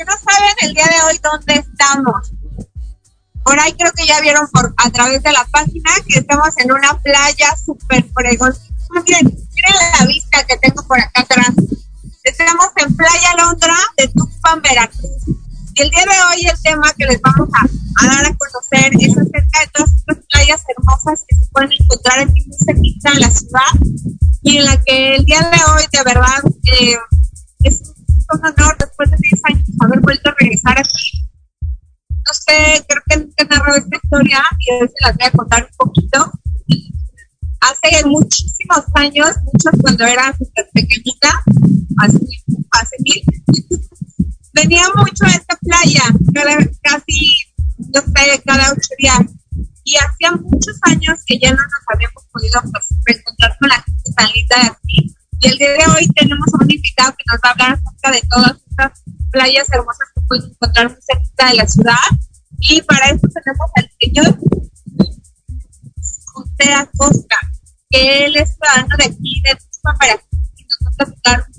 Que no saben el día de hoy dónde estamos? Por ahí creo que ya vieron por a través de la página que estamos en una playa súper fregón. Miren, miren la vista que tengo por acá atrás. Estamos en Playa Londra de Tuxpan, Veracruz. Y el día de hoy el tema que les vamos a, a dar a conocer es acerca de todas estas playas hermosas que se pueden encontrar aquí muy cerquita en la ciudad y en la que el día de hoy de verdad eh, es un honor después de 10 años haber vuelto a regresar aquí. No sé, creo que nunca narrado esta historia y hoy se las voy a contar un poquito. Hace muchísimos años, muchos cuando era pequeñita, hace, mil, venía mucho a esta playa, casi, no sé, cada ocho días. Y hacía muchos años que ya no nos habíamos podido pues, reencontrar con la gente tan linda de aquí. Y el día de hoy tenemos a un invitado que nos va a hablar acerca de todas estas playas hermosas que pueden encontrar muy cerca de la ciudad. Y para eso tenemos al señor José Acosta, que él es ciudadano de aquí, de Tuxpan, Veracruz, y nos va a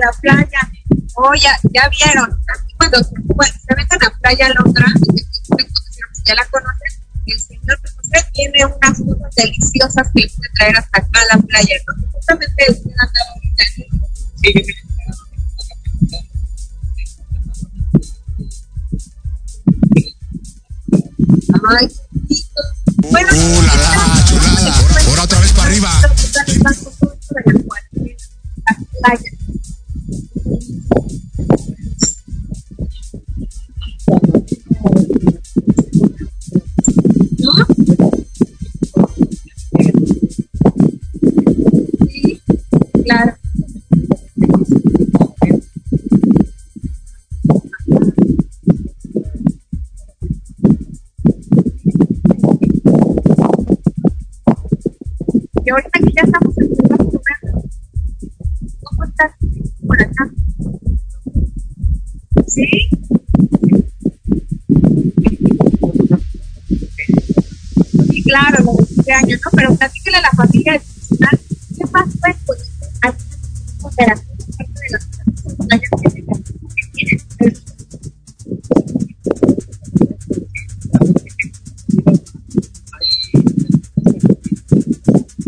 la playa. Oh, ya, ya vieron. Aquí cuando bueno, se meten a Playa Londra, ya la conocen, el señor José tiene unas frutas deliciosas que puede traer hasta acá a la playa. ¿no? Justamente usted anda 15 años, ¿no? Pero platíquele a la familia de ¿qué? Pues, aquí en Veracruz, playas que.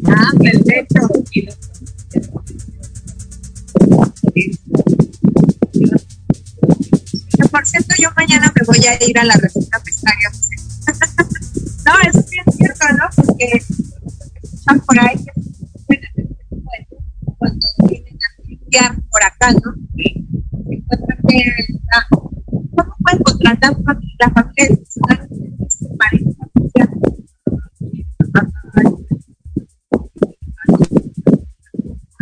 Ah, perfecto. Por cierto, yo mañana me voy a ir a la ¿no? Que ¿cómo pueden contratar la familia disfuncional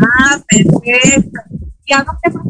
Ah, perfecto. ¿Y a dónde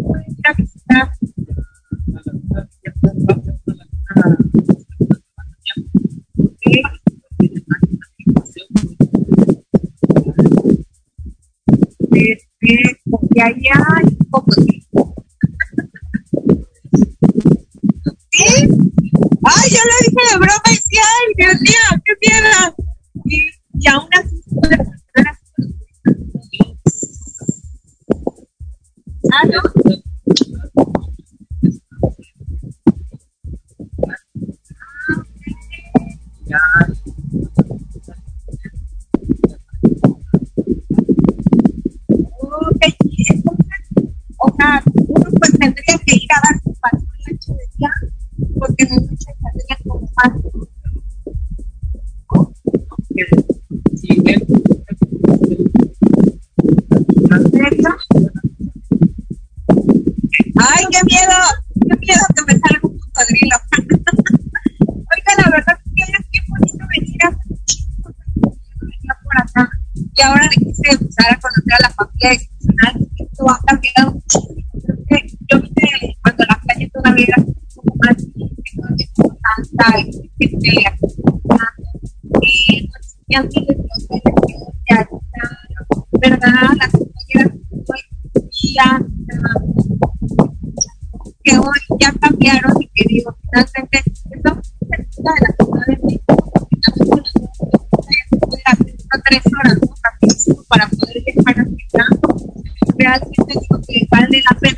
vale la pena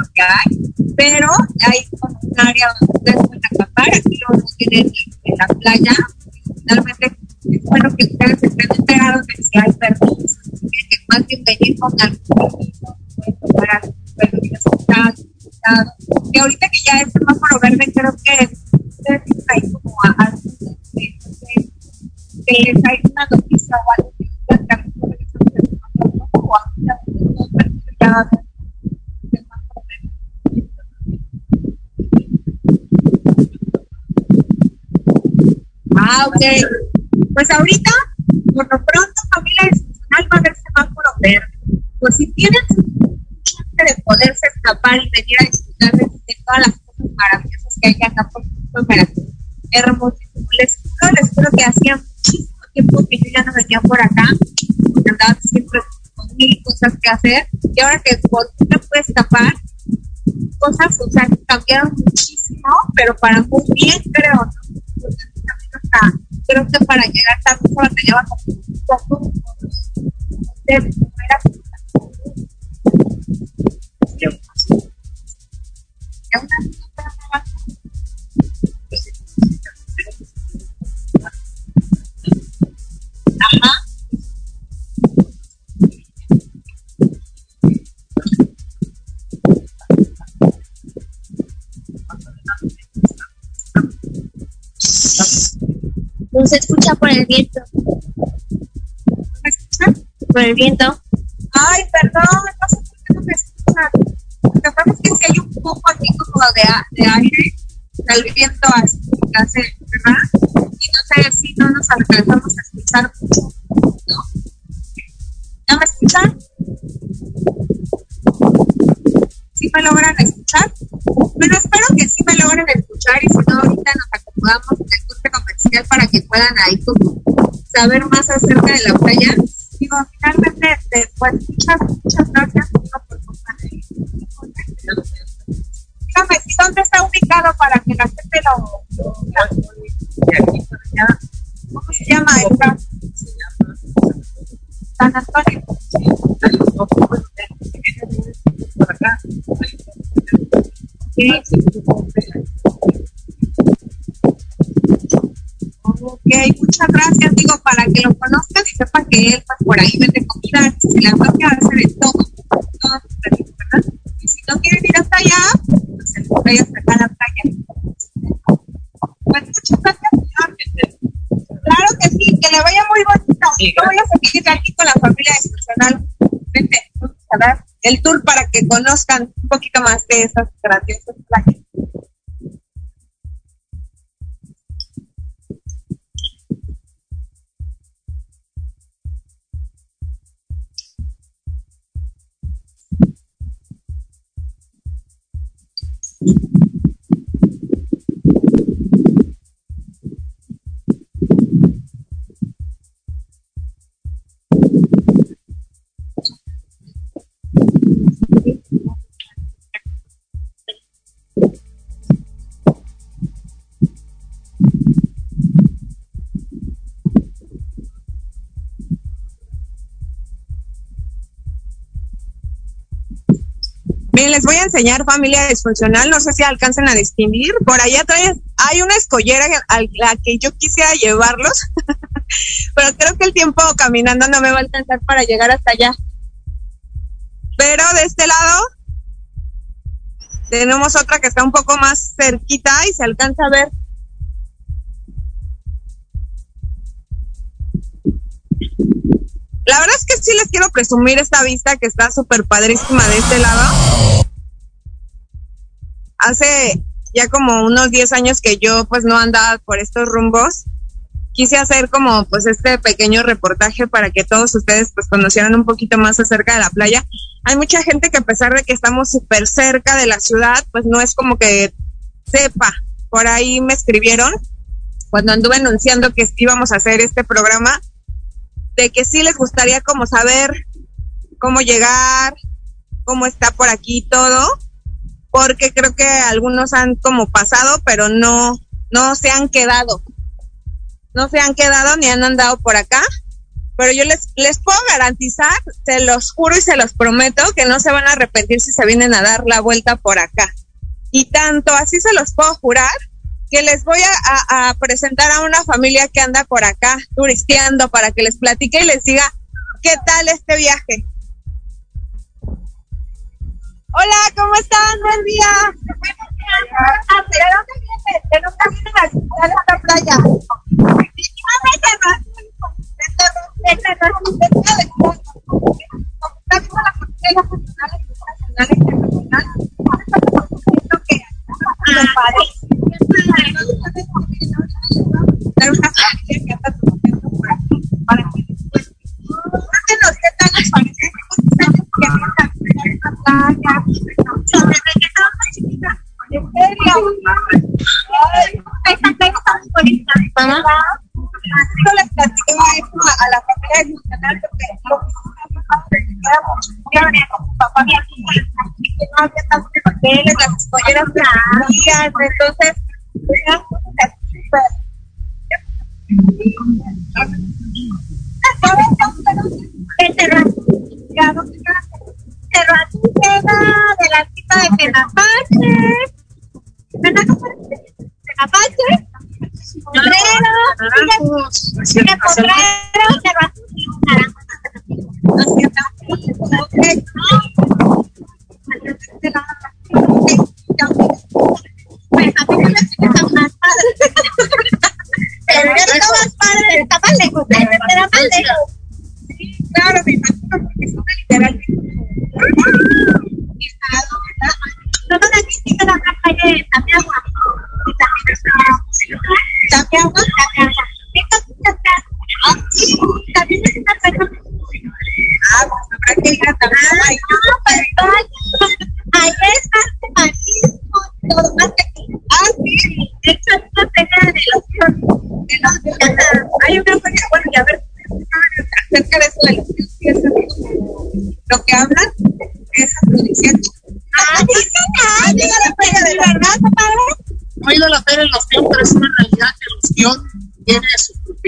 lo que hay, pero hay un área donde ustedes pueden acampar, aquí lo tienen en, la playa, finalmente es bueno que ustedes estén enterados de si hay permisos, que más bien venir con algún permiso, tomar permisos que ahorita que ya es semáforo verde, creo que ustedes ahí como a, a que hay una noticia o algo que digan que a lo mejor estamos en el semáforo rojo o ahorita todo el permiso ya va a haber semáforo verde. Ah, ok. Pues ahorita, por lo pronto, familia disfuncional va a haber semáforo verde. Pues si tienen chance de poderse escapar y venir a disfrutar de, todas las cosas maravillosas que hay acá por Veracruz, hermosísimo. Les juro, les juro que hacía muchísimo tiempo que yo ya no venía por acá, porque andaba siempre con mil cosas que hacer, y ahora que por fin me escapar, cosas, o sea, cambiaron muchísimo, pero para muy bien, creo, ¿no? Hasta, creo que para llegar tarde se batallaba como un poco de primera ya No se escucha por el viento. ¿Me escuchan? Por el viento. Ay, perdón, no sé por qué no me escuchan. Lo que pasa es que si hay un poco aquí como de, aire, el viento así hace, ¿verdad? Y no sé si no nos alcanzamos a escuchar mucho, ¿no? ¿Ya me escuchan? ¿Sí me logran escuchar? Bueno, espero que sí me logren escuchar y si no, ahorita nos acomodamos corte comercial para que puedan ahí como saber más acerca de la playa. Digo, finalmente, pues muchas, por ahí vende comida, si se le antoja hacer de todo. Y si no quieren ir hasta allá, pues se les puede acercar a la playa. Pues muchas gracias. Claro que sí, que le vaya muy bonito. Yo voy a seguir aquí con la familia disfuncional. Vente, vamos a dar el tour para que conozcan un poquito más de esas graciosas playas. Les voy a enseñar familia disfuncional. No sé si alcancen a distinguir. Por allá atrás hay una escollera a la que yo quisiera llevarlos, pero creo que el tiempo caminando no me va a alcanzar para llegar hasta allá. Pero de este lado tenemos otra que está un poco más cerquita y se alcanza a ver. La verdad es que sí les quiero presumir esta vista que está súper padrísima de este lado. Hace ya como unos 10 años que yo pues no andaba por estos rumbos. Quise hacer como pues este pequeño reportaje para que todos ustedes pues conocieran un poquito más acerca de la playa. Hay mucha gente que a pesar de que estamos súper cerca de la ciudad, pues no es como que sepa. Por ahí me escribieron cuando anduve anunciando que íbamos a hacer este programa de que sí les gustaría como saber cómo llegar, cómo está por aquí todo, porque creo que algunos han como pasado, pero no, no se han quedado. No se han quedado ni han andado por acá. Pero yo les, les puedo garantizar, se los juro y se los prometo, que no se van a arrepentir si se vienen a dar la vuelta por acá. Y tanto así se los puedo jurar que les voy a, a- a presentar a una familia que anda por acá turisteando para que les platique y les diga qué tal este viaje. Hola, ¿cómo están? Buen día. ¿De dónde vienen? ¿De dónde playa? La qué tal les parece Mamá. Yo que papá que no entonces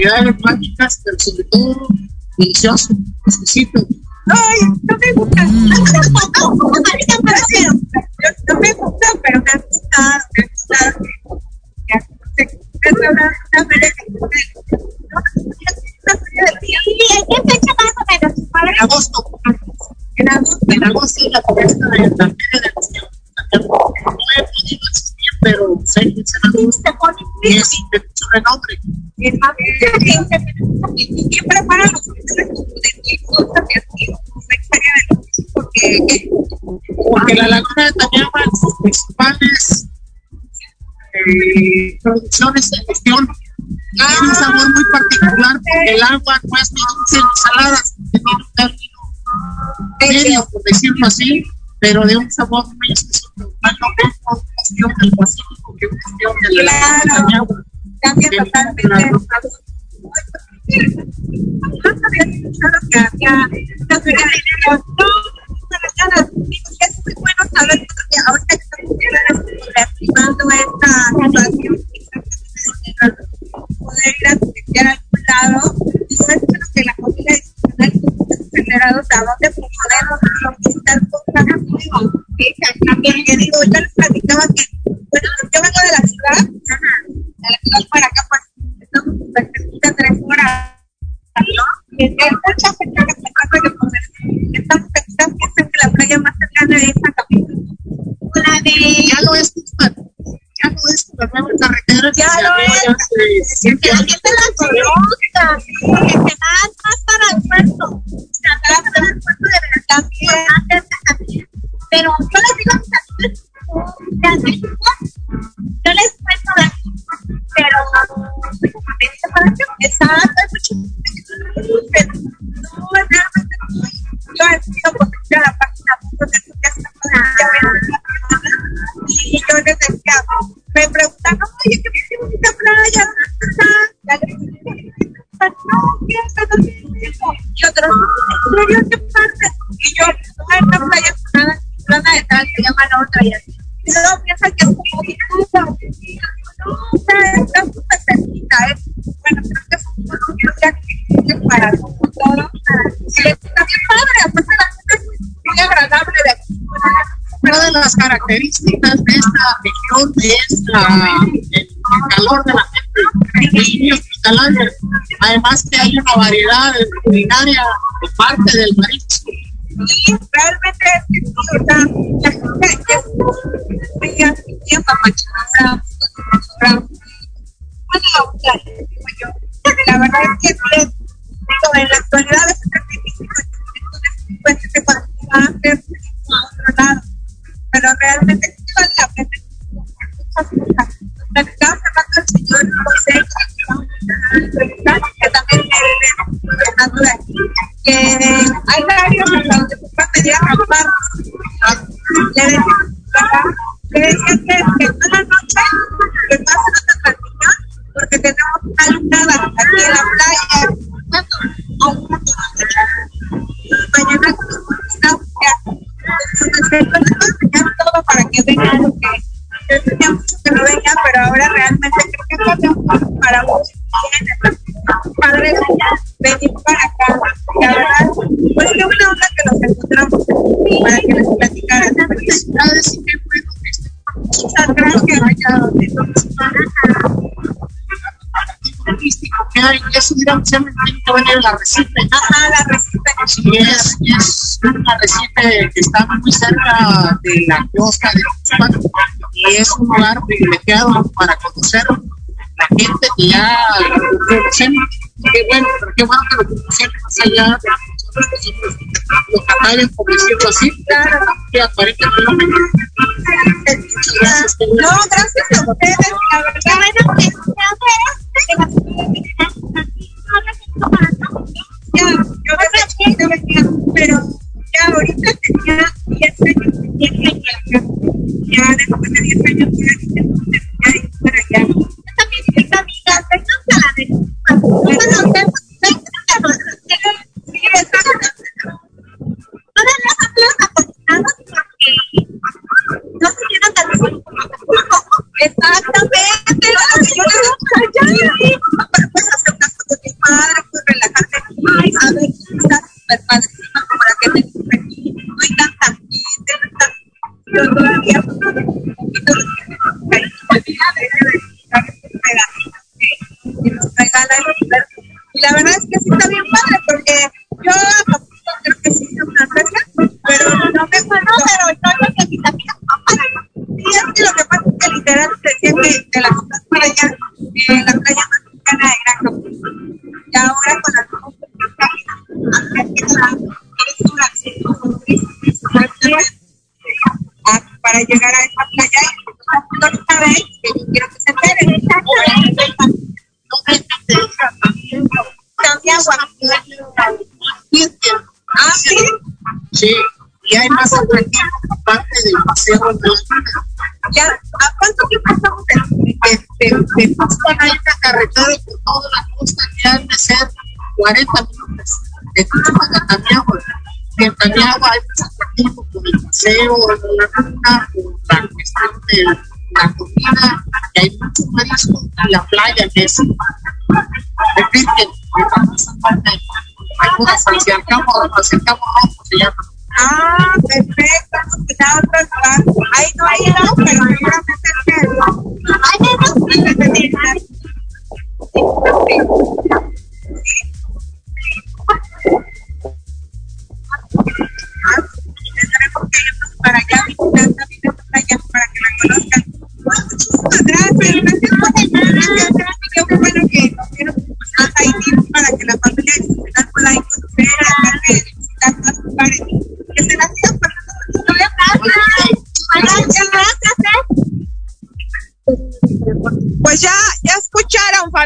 propiedades mágicas, pero sobre todo delicioso, exquisito. Ay, no me gusta. No me gusta, pero me ha gustado, me ha gustado. ¿En qué fecha más o menos? En agosto. En agosto. En agosto es la fiesta de la feria de Pion. No he podido asistir, pero sé que es en agosto y es de mucho renombre. Y siempre para los de mi cosa que aquí la historia de los porque Porque la laguna de Tañama, sus principales eh, producciones de gestión, tiene un sabor muy particular porque el agua no es dulce salada, tiene un término medio, por decirlo así, pero de un sabor muy. Más no es una cuestión del Pacífico que una cuestión de la laguna de Tañama. Cambia totalmente. que había es muy bueno saber porque ahorita que estamos reactivando esta situación, poder ir a algún lado, y que la comida generados a dónde podemos conquistar cosas porque digo, yo les platicaba que, bueno, yo vengo de la ciudad, de la ciudad para acá, pues estamos súper cerquita, tres horas, ¿no? Y hay que se. Estamos cerquita, que la playa más cercana es Acapulco. La de... Ya lo es, Tuxpan. ya no es la nueva carretera. que Ya abrió es. que la años. gente la conozca, porque se van más para el puerto, Pero yo les digo a yo les cuento de aquí, pero. Yo he sido la página y yo les decía, me preguntan, oye, qué qué bonita playa, ¿dónde está? Ya les dije, no, ¿qué está haciendo? Y otros, ¿en serio qué parte? Y yo, no, esta playa es plana, plana de tal, se llama la otra y así. Y luego piensan que es como bonita, y yo no, o sea, está súper cerquita, ¿eh? Bueno, creo que es un pueblo que para como todo, y está bien padre, aparte la gente es muy agradable de aquí. Una de las características de esta región es la, el, el calor de la gente, es muy hospitalaria. Además que hay una variedad culinaria parte del marisco. Que y eso dirán, se tiene que venir la Recife. Ajá, la Recife. Sí, es, es una Recife que está muy cerca de la costa de Tuxpan y es un lugar privilegiado para conocer la gente que ya lo conocemos. Qué bueno, pero qué bueno que lo conocemos más allá de nosotros que somos los canales, por decirlo así, claro, que aparente fenómeno. Muchas gracias. bueno. No, gracias a ustedes. La verdad, ya, yo chiquita venía, pero ya ahorita tenía 10 años, 10 años acá. Ya después de 10 años ya dije, ya 40 minutos. De Tuxpan a Tamiagua. Y en Tamiagua hay atractivos con el paseo, la con la cuestión de la comida, que hay muchos y la playa que es. En fin, que que vamos a parte, algunas hacia el campo, hacia el campo rojo se llama. Ah, perfecto. Pues. Ahí no hay helado, pero seguramente es que Hay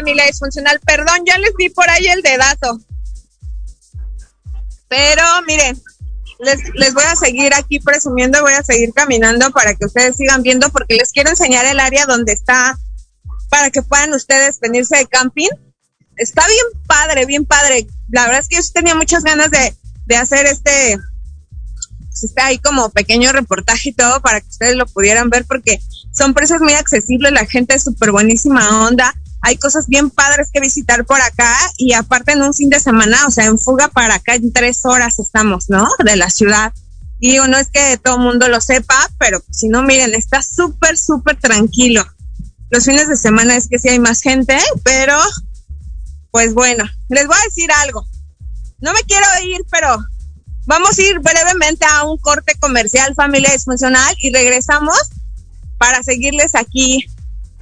familia disfuncional. Perdón, ya les di por ahí el dedazo. Pero miren, les, les voy a seguir aquí presumiendo, voy a seguir caminando para que ustedes sigan viendo porque les quiero enseñar el área donde está para que puedan ustedes venirse de camping. Está bien padre, bien padre. La verdad es que yo tenía muchas ganas de, de hacer este, pues, está ahí como pequeño reportaje y todo para que ustedes lo pudieran ver porque son precios muy accesibles, la gente es súper buenísima onda, hay cosas bien padres que visitar por acá y aparte en un fin de semana, o sea, en fuga para acá en tres horas estamos, ¿no? De la ciudad. Y digo, no es que todo el mundo lo sepa, pero si no, miren, está súper, súper tranquilo. Los fines de semana es que sí hay más gente, pero pues bueno, les voy a decir algo. No me quiero ir, pero vamos a ir brevemente a un corte comercial, familia disfuncional, y regresamos para seguirles aquí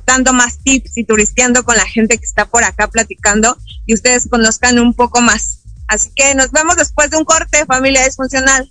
dando más tips y turisteando con la gente que está por acá platicando y ustedes conozcan un poco más. Así que nos vemos después de un corte, familia disfuncional.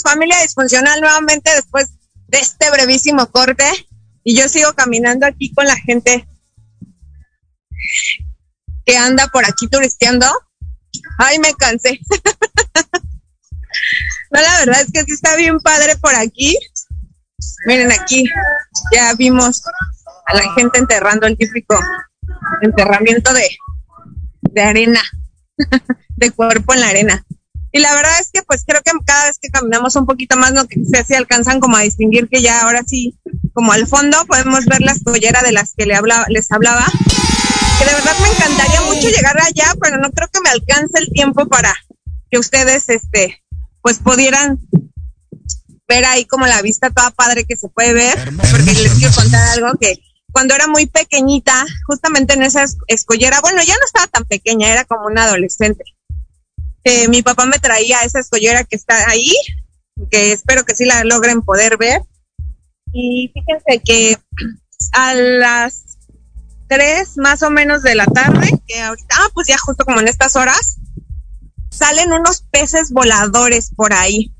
Regresamos, familia disfuncional, nuevamente después de este brevísimo corte. Y yo sigo caminando aquí con la gente que anda por aquí turisteando. Ay, me cansé. no, la verdad es que sí está bien padre por aquí. Miren aquí, ya vimos a la gente enterrando el típico enterramiento de, de arena, de cuerpo en la arena. Y la verdad es que pues creo que cada vez que caminamos un poquito más no sé si alcanzan como a distinguir que ya ahora sí, como al fondo podemos ver la escollera de las que le hablaba, les hablaba. Que de verdad me encantaría mucho llegar allá, pero no creo que me alcance el tiempo para que ustedes este pues pudieran ver ahí como la vista toda padre que se puede ver, porque les quiero contar algo que cuando era muy pequeñita, justamente en esa es- escollera, bueno, ya no estaba tan pequeña, era como una adolescente. Eh, mi papá me traía esa escollera que está ahí, que espero que sí la logren poder ver. Y fíjense que a las tres más o menos de la tarde, que ahorita, ah, pues ya justo como en estas horas, salen unos peces voladores por ahí.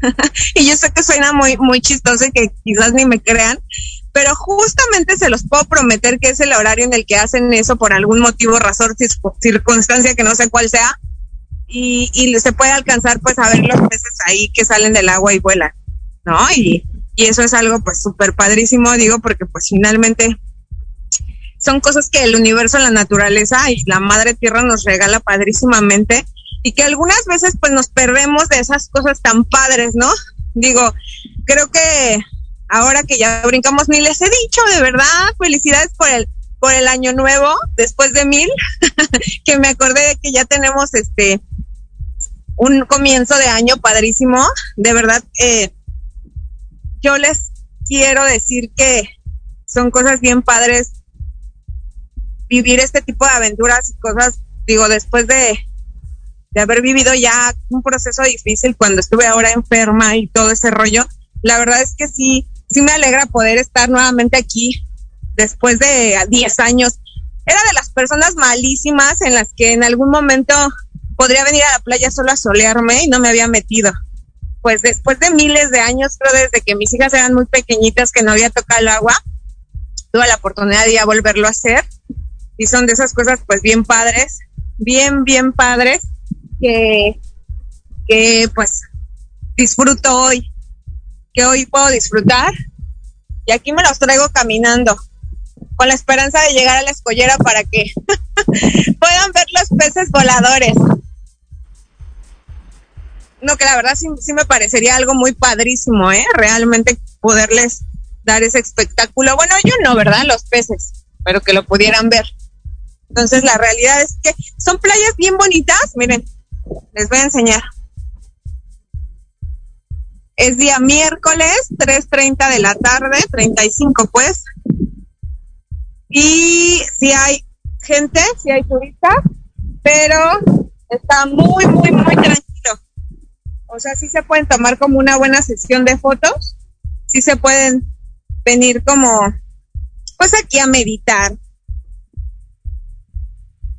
y yo sé que suena muy, muy chistoso y que quizás ni me crean, pero justamente se los puedo prometer que es el horario en el que hacen eso por algún motivo, razón, circu- circunstancia que no sé cuál sea, y, y se puede alcanzar pues a ver los peces ahí que salen del agua y vuelan, ¿no? Y, y eso es algo pues súper padrísimo, digo, porque pues finalmente son cosas que el universo, la naturaleza y la madre tierra nos regala padrísimamente y que algunas veces pues nos perdemos de esas cosas tan padres, ¿no? Digo, creo que ahora que ya brincamos, ni les he dicho de verdad, felicidades por el por el año nuevo, después de mil, que me acordé de que ya tenemos este un comienzo de año padrísimo, de verdad, eh, yo les quiero decir que son cosas bien padres vivir este tipo de aventuras y cosas, digo, después de, de haber vivido ya un proceso difícil cuando estuve ahora enferma y todo ese rollo, la verdad es que sí, sí me alegra poder estar nuevamente aquí después de 10 años. Era de las personas malísimas en las que en algún momento podría venir a la playa solo a solearme y no me había metido. Pues después de miles de años, creo desde que mis hijas eran muy pequeñitas que no había tocado el agua, tuve la oportunidad de ya volverlo a hacer y son de esas cosas pues bien padres bien, bien padres que, que pues disfruto hoy, que hoy puedo disfrutar. Y aquí me los traigo caminando, con la esperanza de llegar a la escollera para que puedan ver los peces voladores. No, que la verdad sí, sí me parecería algo muy padrísimo, ¿eh? Realmente poderles dar ese espectáculo. Bueno, yo no, ¿verdad? Los peces, pero que lo pudieran ver. Entonces la realidad es que son playas bien bonitas. Miren, les voy a enseñar. Es día miércoles, 3.30 de la tarde, 35 pues. Y si hay gente, si hay turistas, pero está muy, muy, muy tranquilo. O sea, sí se pueden tomar como una buena sesión de fotos, sí se pueden venir como, pues aquí a meditar,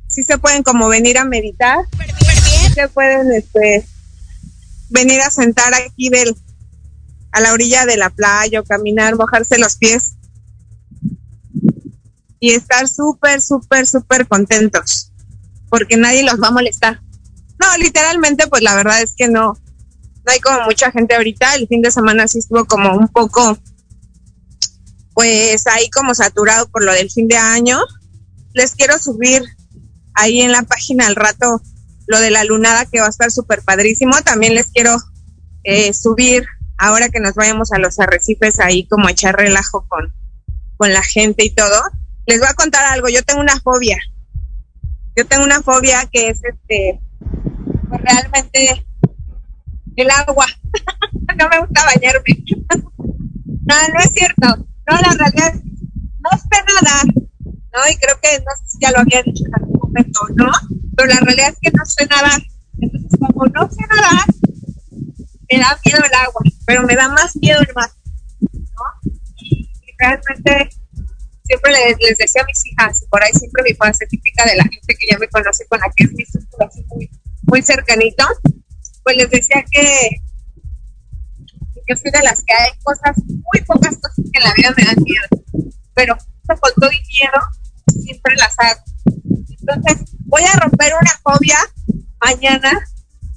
sí se pueden como venir a meditar, se pueden este, venir a sentar aquí del, a la orilla de la playa o caminar, mojarse los pies. Y estar súper, súper, súper contentos porque nadie los va a molestar. No, literalmente, pues la verdad es que no, no hay como mucha gente ahorita. El fin de semana sí estuvo como un poco, pues ahí como saturado por lo del fin de año. Les quiero subir ahí en la página al rato lo de la lunada que va a estar súper padrísimo. También les quiero eh, subir ahora que nos vayamos a los arrecifes ahí como a echar relajo con, con la gente y todo. Les voy a contar algo, yo tengo una fobia. Yo tengo una fobia que es este, pues realmente el agua. no me gusta bañarme. no, no es cierto. No, la realidad no sé nadar. ¿no? Y creo que no sé si ya lo había dicho en algún momento, ¿no? Pero la realidad es que no sé nadar. Entonces, como no sé nadar, me da miedo el agua, pero me da más miedo el mar, ¿no? Y realmente siempre les, les, decía a mis hijas, por ahí siempre mi frase típica de la gente que ya me conoce con la que es mi círculo así muy, muy cercanito, pues les decía que yo soy de las que hay cosas, muy pocas cosas que en la vida me dan miedo, pero con todo y miedo siempre las hago. Entonces, voy a romper una fobia mañana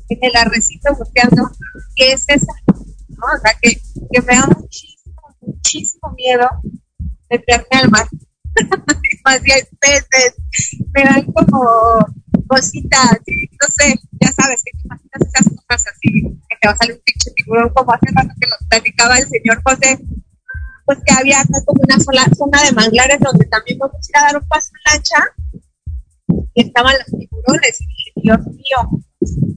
en el arrecito buceando, que es esa, ¿no? O sea, que, que me da muchísimo, muchísimo miedo meterme al mar. Más hay peces, me dan como cositas, no sé, ya sabes, te imaginas esas cosas así, que te va a salir un pinche tiburón, como hace rato que nos platicaba el señor José, pues que había acá como una sola zona de manglares donde también vamos a ir a dar un paso en lancha y estaban los tiburones y Dios mío,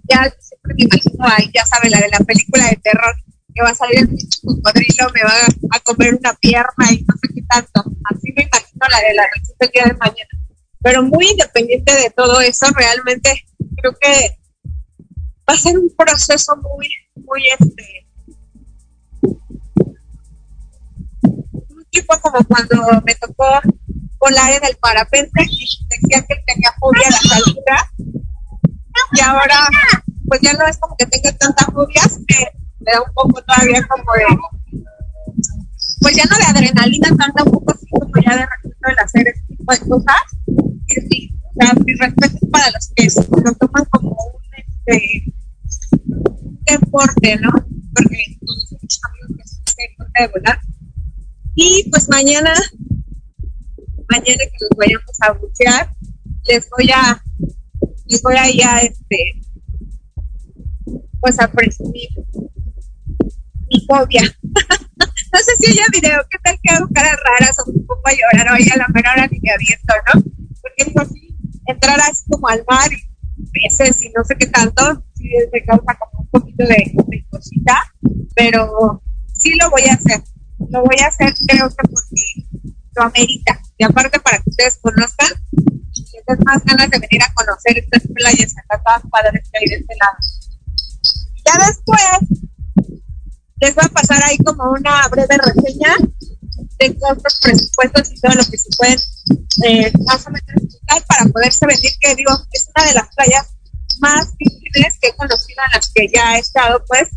ya siempre me imagino ahí, ya sabe, la de la película de terror, que va a salir el cocodrilo, me va a, comer una pierna y no sé qué tanto. Así me imagino la de la receta día de mañana. Pero muy independiente de todo eso, realmente creo que va a ser un proceso muy, muy este tipo como cuando me tocó volar en el parapente decía que tenía fobia a la alturas y ahora pues ya no es como que tenga tantas fobias que me da un poco todavía como de pues ya no de adrenalina tanta un poco así como ya de respeto el hacer este tipo de cosas y sí, o sea, mi respeto es para los que lo toman como un este deporte, ¿no? Porque todos muchos amigos que son deporte de volar y pues mañana, mañana que nos vayamos a bucear, les voy a, les voy a ir a este, pues a presumir mi fobia. no sé si haya video, ¿qué tal que hago caras raras o un poco a llorar o a la menor hora ni me aviento, ¿no? Porque es así, entrar así como al mar y y no sé qué tanto, sí me causa como un poquito de, cosita, pero sí lo voy a hacer lo voy a hacer creo que porque lo amerita. Y aparte para que ustedes conozcan, tengan más ganas de venir a conocer estas playas acá todas padres que hay de este lado. Ya después les voy a pasar ahí como una breve reseña de costos, presupuestos y todo lo que se pueden eh, más o menos para poderse venir, que digo, es una de las playas más difíciles que he conocido en las que ya he estado, pues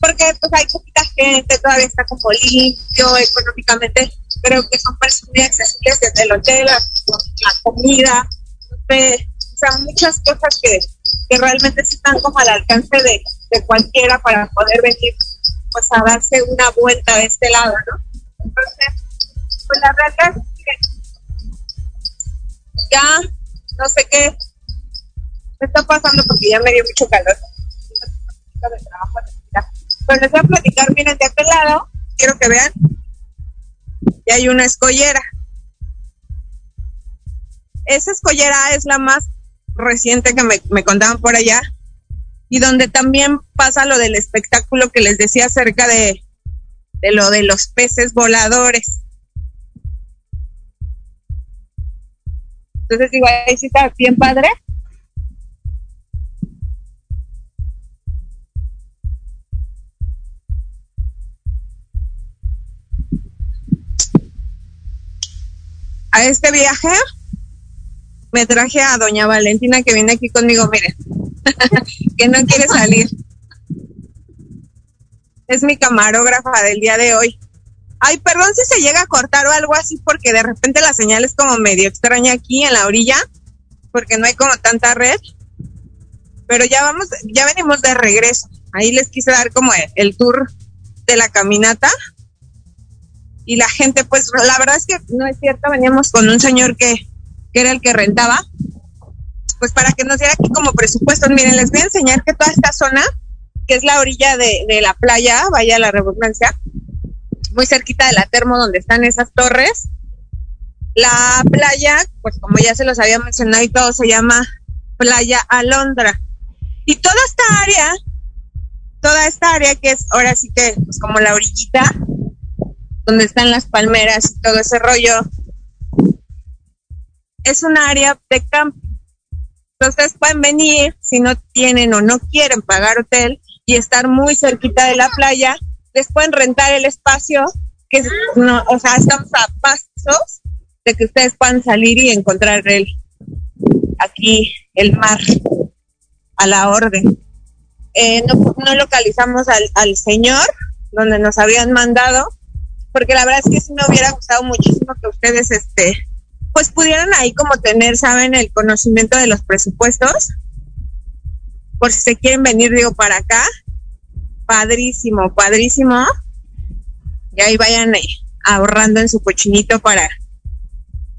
porque pues hay poquita gente, todavía está como limpio, económicamente creo que son precios muy accesibles desde el hotel, la, la comida, sea, muchas cosas que, que realmente están como al alcance de, de cualquiera para poder venir pues a darse una vuelta de este lado, ¿no? Entonces, pues la verdad es que ya no sé qué me está pasando porque ya me dio mucho calor. Pero les voy a platicar, miren, de aquel lado, quiero que vean, y hay una escollera. Esa escollera es la más reciente que me, me contaban por allá y donde también pasa lo del espectáculo que les decía acerca de, de lo de los peces voladores. Entonces digo, ahí sí está bien padre. A este viaje me traje a doña Valentina que viene aquí conmigo, miren, que no quiere salir. Es mi camarógrafa del día de hoy. Ay, perdón si se llega a cortar o algo así, porque de repente la señal es como medio extraña aquí en la orilla, porque no hay como tanta red. Pero ya vamos, ya venimos de regreso. Ahí les quise dar como el, tour de la caminata. Y la gente, pues la verdad es que no es cierto, veníamos con un señor que, que era el que rentaba, pues para que nos diera aquí como presupuestos. Miren, les voy a enseñar que toda esta zona, que es la orilla de, la playa, vaya la redundancia, muy cerquita de la termo donde están esas torres. La playa, pues como ya se los había mencionado y todo, se llama Playa Alondra. Y toda esta área, toda esta área que es ahora sí que, pues como la orillita, donde están las palmeras y todo ese rollo, es un área de campo. Entonces pueden venir si no tienen o no quieren pagar hotel y estar muy cerquita de la playa les pueden rentar el espacio, que no, o sea, estamos a pasos de que ustedes puedan salir y encontrar el, aquí el mar a la orden. Eh, no, localizamos al, al señor donde nos habían mandado, porque la verdad es que sí me hubiera gustado muchísimo que ustedes, este, pues pudieran ahí como tener, saben, el conocimiento de los presupuestos, por si se quieren venir, digo, para acá, padrísimo, padrísimo. Y ahí vayan eh, ahorrando en su cochinito para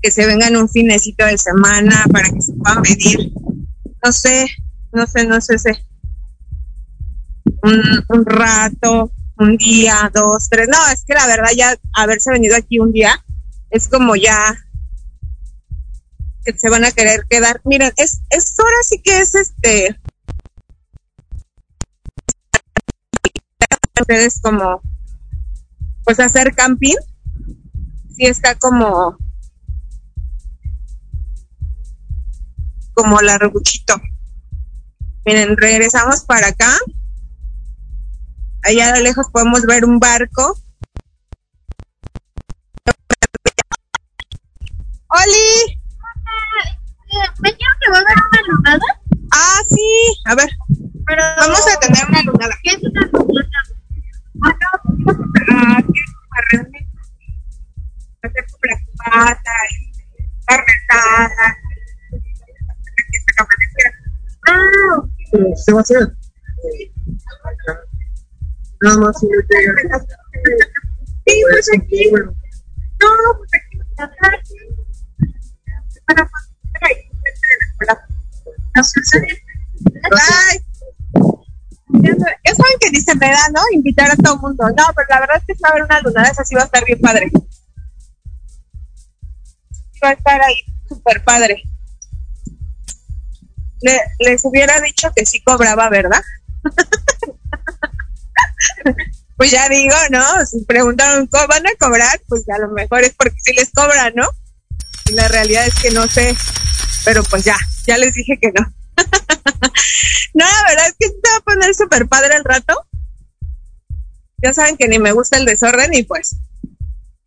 que se vengan un finecito de semana, para que se puedan venir, no sé, no sé, no sé, sé. Un, un rato, un día, dos, tres. No, es que la verdad ya haberse venido aquí un día es como ya que se van a querer quedar. Miren, es, es ahora sí que es este ustedes como pues hacer camping sí está como como la rebuchito miren regresamos para acá allá lo lejos podemos ver un barco ¡Oli! ¿Me dijeron que va a haber una lunada? Ah, sí. A ver. Pero... Vamos a tener una lunada. ¿Qué es una lunada? Ah, que realmente hacer la. Ah, ¿Se va a hacer? Nada más si no. Sí, pues aquí. No, pues aquí. Para Ya saben- que dice me da, ¿no? Invitar a todo el mundo. No, pero la verdad es que si va a haber una lunada, esa sí va a estar bien padre. Va a estar ahí súper padre. Le- les hubiera dicho que sí cobraba, ¿verdad? pues ya digo, ¿no? Si preguntaron cómo van a cobrar, pues a lo mejor es porque sí les cobran, ¿no? Y la realidad es que no sé, pero pues ya, ya les dije que no. no, la verdad es que se va a poner súper padre el rato. Ya saben que ni me gusta el desorden y pues,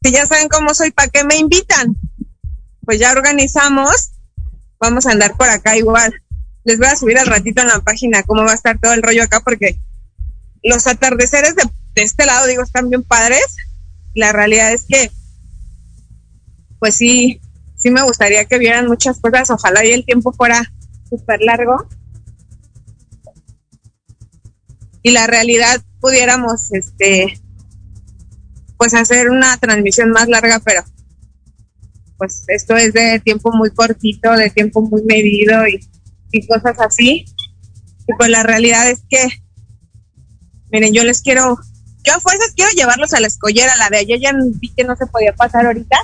si ya saben cómo soy, ¿para qué me invitan? Pues ya organizamos, vamos a andar por acá igual. Les voy a subir al ratito en la página cómo va a estar todo el rollo acá porque los atardeceres de, de este lado, digo, están bien padres. La realidad es que, pues sí, sí me gustaría que vieran muchas cosas. Ojalá y el tiempo fuera súper largo. Y la realidad pudiéramos, este, pues hacer una transmisión más larga, pero pues esto es de tiempo muy cortito, de tiempo muy medido y, y cosas así. Y pues la realidad es que, miren, yo les quiero, yo a fuerzas quiero llevarlos a la escollera, la de ayer ya vi que no se podía pasar ahorita.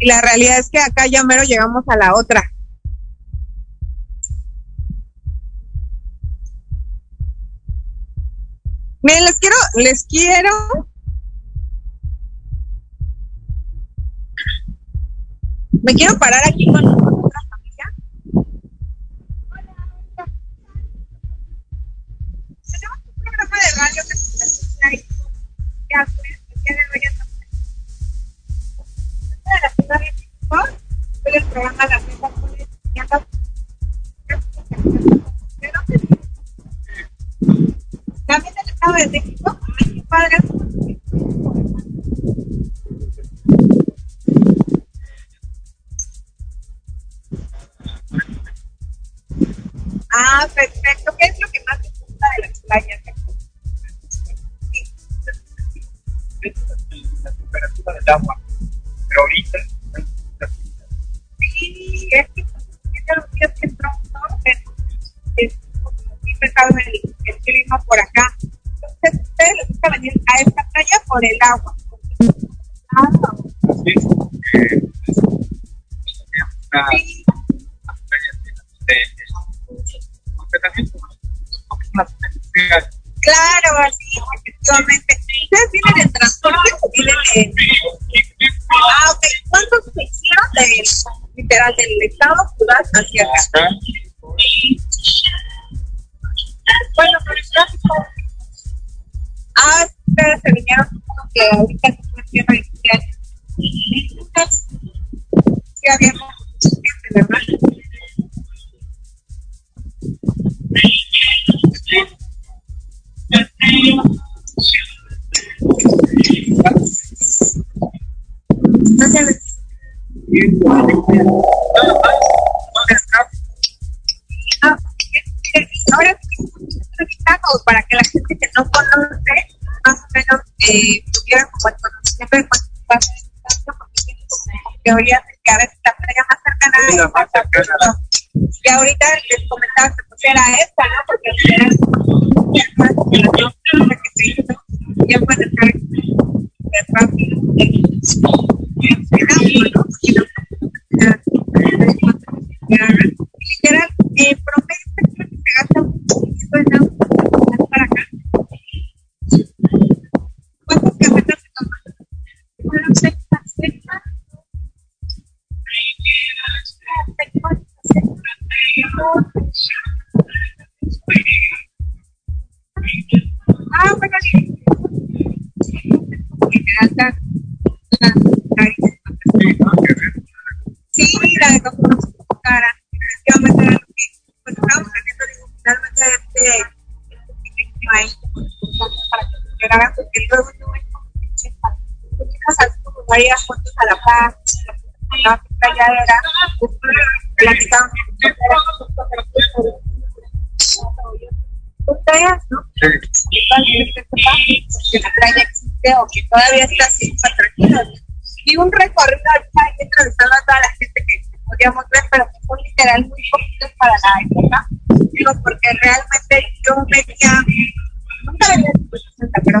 Y la realidad es que acá ya mero llegamos a la otra. Miren, les quiero, les quiero me quiero parar aquí con otra familia. Tenemos un programa de radio que se transmite ahí. Ya, pues, estamos de Soy el programa La Mesa con el También del Estado de México, mis padres. Ah, perfecto. ¿Qué es lo que más te gusta de las playas? La temperatura del agua. Varias fotos a la par, la playa que que existe o que todavía está así. Y un recorrido entrevistado a toda la gente que podíamos ver, pero que son literal muy poquitos para la época. Digo, porque realmente yo venía, nunca venía de 60, pero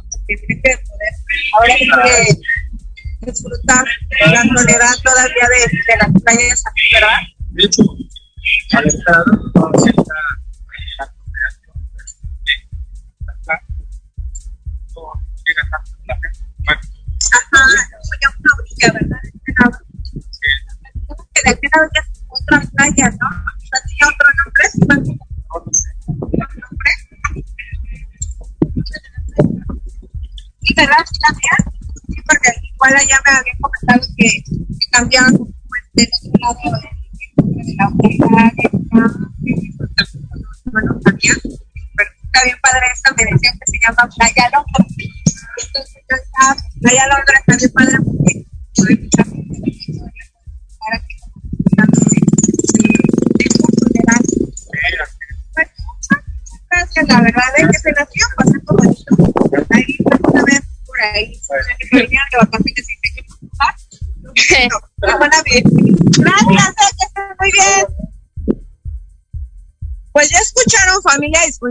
poder ahora que disfrutar la soledad todavía de, de las playas aquí, ¿verdad? De hecho, al estar toda esta la cooperación, acá, todo llega tanto la gente. Bueno, Ajá,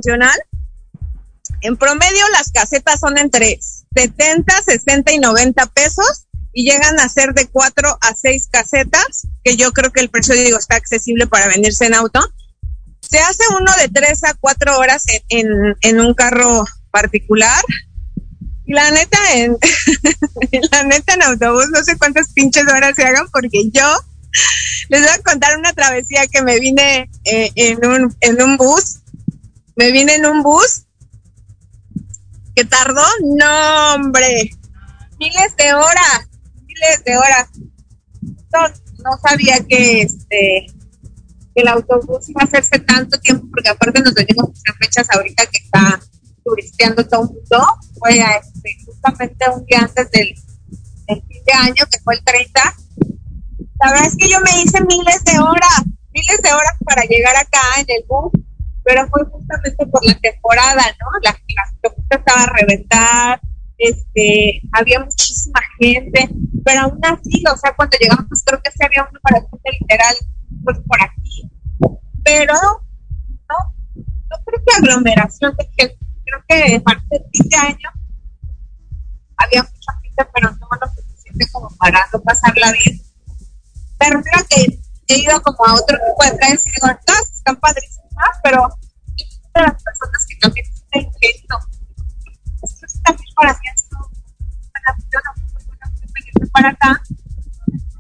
disfuncional. En promedio las casetas son entre 70, 60 y 90 pesos y llegan a ser de 4 a 6 casetas, que yo creo que el precio digo está accesible para venirse en auto. Se hace uno de 3 a 4 horas en, en, en un carro particular. Y la neta en la neta en autobús no sé cuántas pinches horas se hagan porque yo les voy a contar una travesía que me vine eh, en, un, en un bus. Me vine en un bus que tardó, no, hombre, miles de horas, miles de horas. No, no sabía que este que el autobús iba a hacerse tanto tiempo, porque aparte nos venimos en fechas ahorita que está turisteando todo el mundo. Fue a, este, justamente un día antes del, del fin de año, que fue el 30 la verdad es que yo me hice miles de horas, miles de horas para llegar acá en el bus, pero fue justamente por la temporada, ¿no? La, la estaba a reventar, este, había muchísima gente, pero aún así, o sea, cuando llegamos, pues creo que sí había uno para literal, pues por aquí, pero no, no creo que aglomeración de gente, creo que a partir de este año había mucha gente, pero no lo suficiente como para no pasarla bien pero creo que he ido como a otro tipo de playas y digo, están pero las personas que también tienen gesto. Esto también para mí es una muy para acá,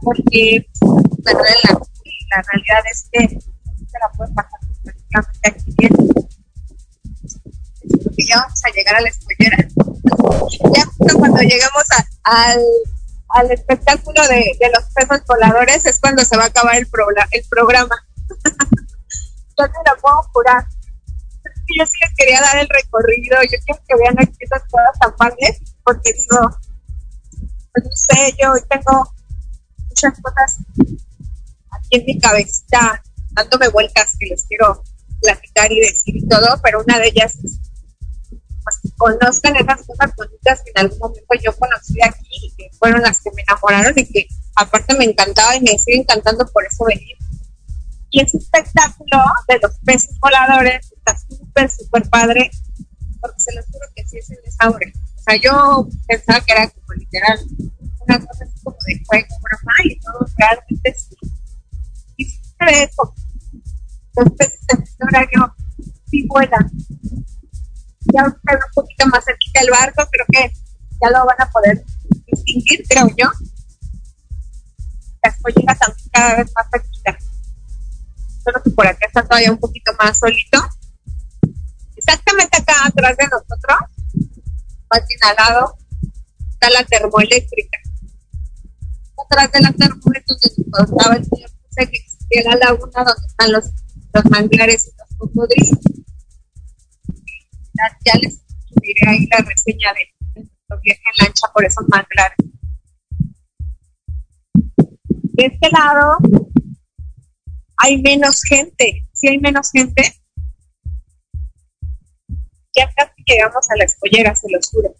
porque bueno, la, realidad es que se la puede pasar prácticamente aquí bien. Y ya vamos a llegar a la escuela. Ya justo cuando llegamos a, al al espectáculo de, de, los pesos voladores es cuando se va a acabar el, pro, el programa. yo te lo puedo jurar. Yo sí les quería dar el recorrido, yo quiero que vean aquí esas cosas tan padres, porque digo, pues no sé, yo tengo muchas cosas aquí en mi cabecita dándome vueltas que les quiero platicar y decir y todo, pero una de ellas es pues, conozcan esas cosas bonitas que en algún momento yo conocí aquí y que fueron las que me enamoraron y que aparte me encantaba y me sigue encantando por eso venir. Y ese espectáculo de los peces voladores está súper, súper padre, porque se los juro que sí es el desaure. O sea, yo pensaba que era como literal una cosa así como de juego, broma, y todo realmente sí. Y sí se ve eso. Los peces de horario sí vuelan ya un poquito más cerquita el barco, creo que ya lo van a poder distinguir, creo yo. Las pollinas también cada vez más por acá está todavía un poquito más solito. Exactamente acá atrás de nosotros, bien al lado, está la termoeléctrica. Atrás de la termoeléctrica donde estaba el señor que existía la laguna donde están los, los manglares y los cocodrilos ya les subiré ahí la reseña de nuestro viaje en lancha por esos manglares. De este lado hay menos gente, si hay menos gente, ya casi llegamos a la escollera, se los juro.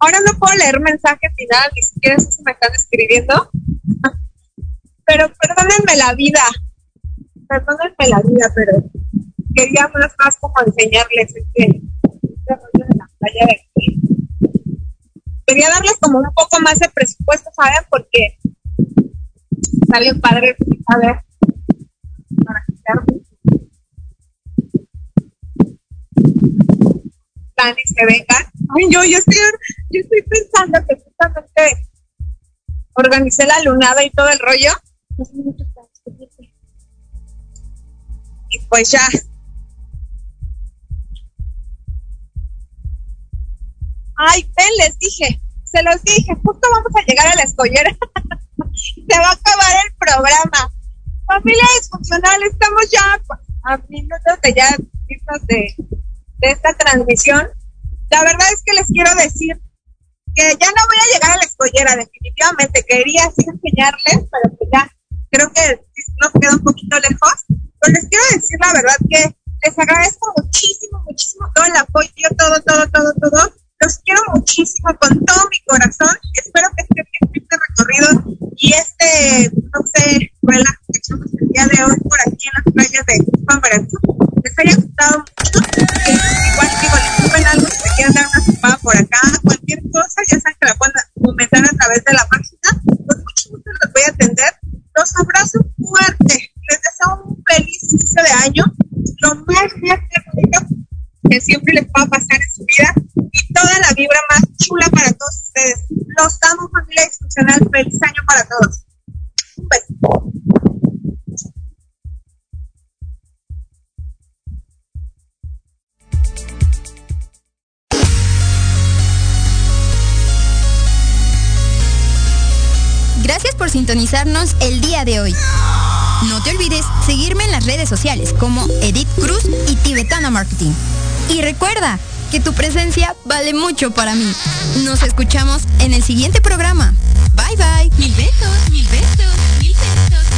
Ahora no puedo leer mensajes ni nada, ni siquiera sé si me están escribiendo. Pero perdónenme la vida, perdónenme la vida, pero quería más, más como enseñarles este, de la playa de aquí. Quería darles como un poco más de presupuesto, ¿saben? Porque sale padre, a ver, para y se vengan. Ay, yo, yo estoy, yo estoy pensando que justamente organicé la lunada y todo el rollo. Y pues ya. Ay, ven, les dije, se los dije, justo vamos a llegar a la escollera. se va a acabar el programa. Familia disfuncional, estamos ya a minutos de ya de, de esta transmisión. La verdad es que les quiero decir que ya no voy a llegar a la escollera, definitivamente. Quería así enseñarles, pero que ya creo que nos queda un poquito lejos. Pero les quiero decir la verdad que les agradezco Y recuerda que tu presencia vale mucho para mí. Nos escuchamos en el siguiente programa. Bye bye. Mil besos, mil besos. Mil besos.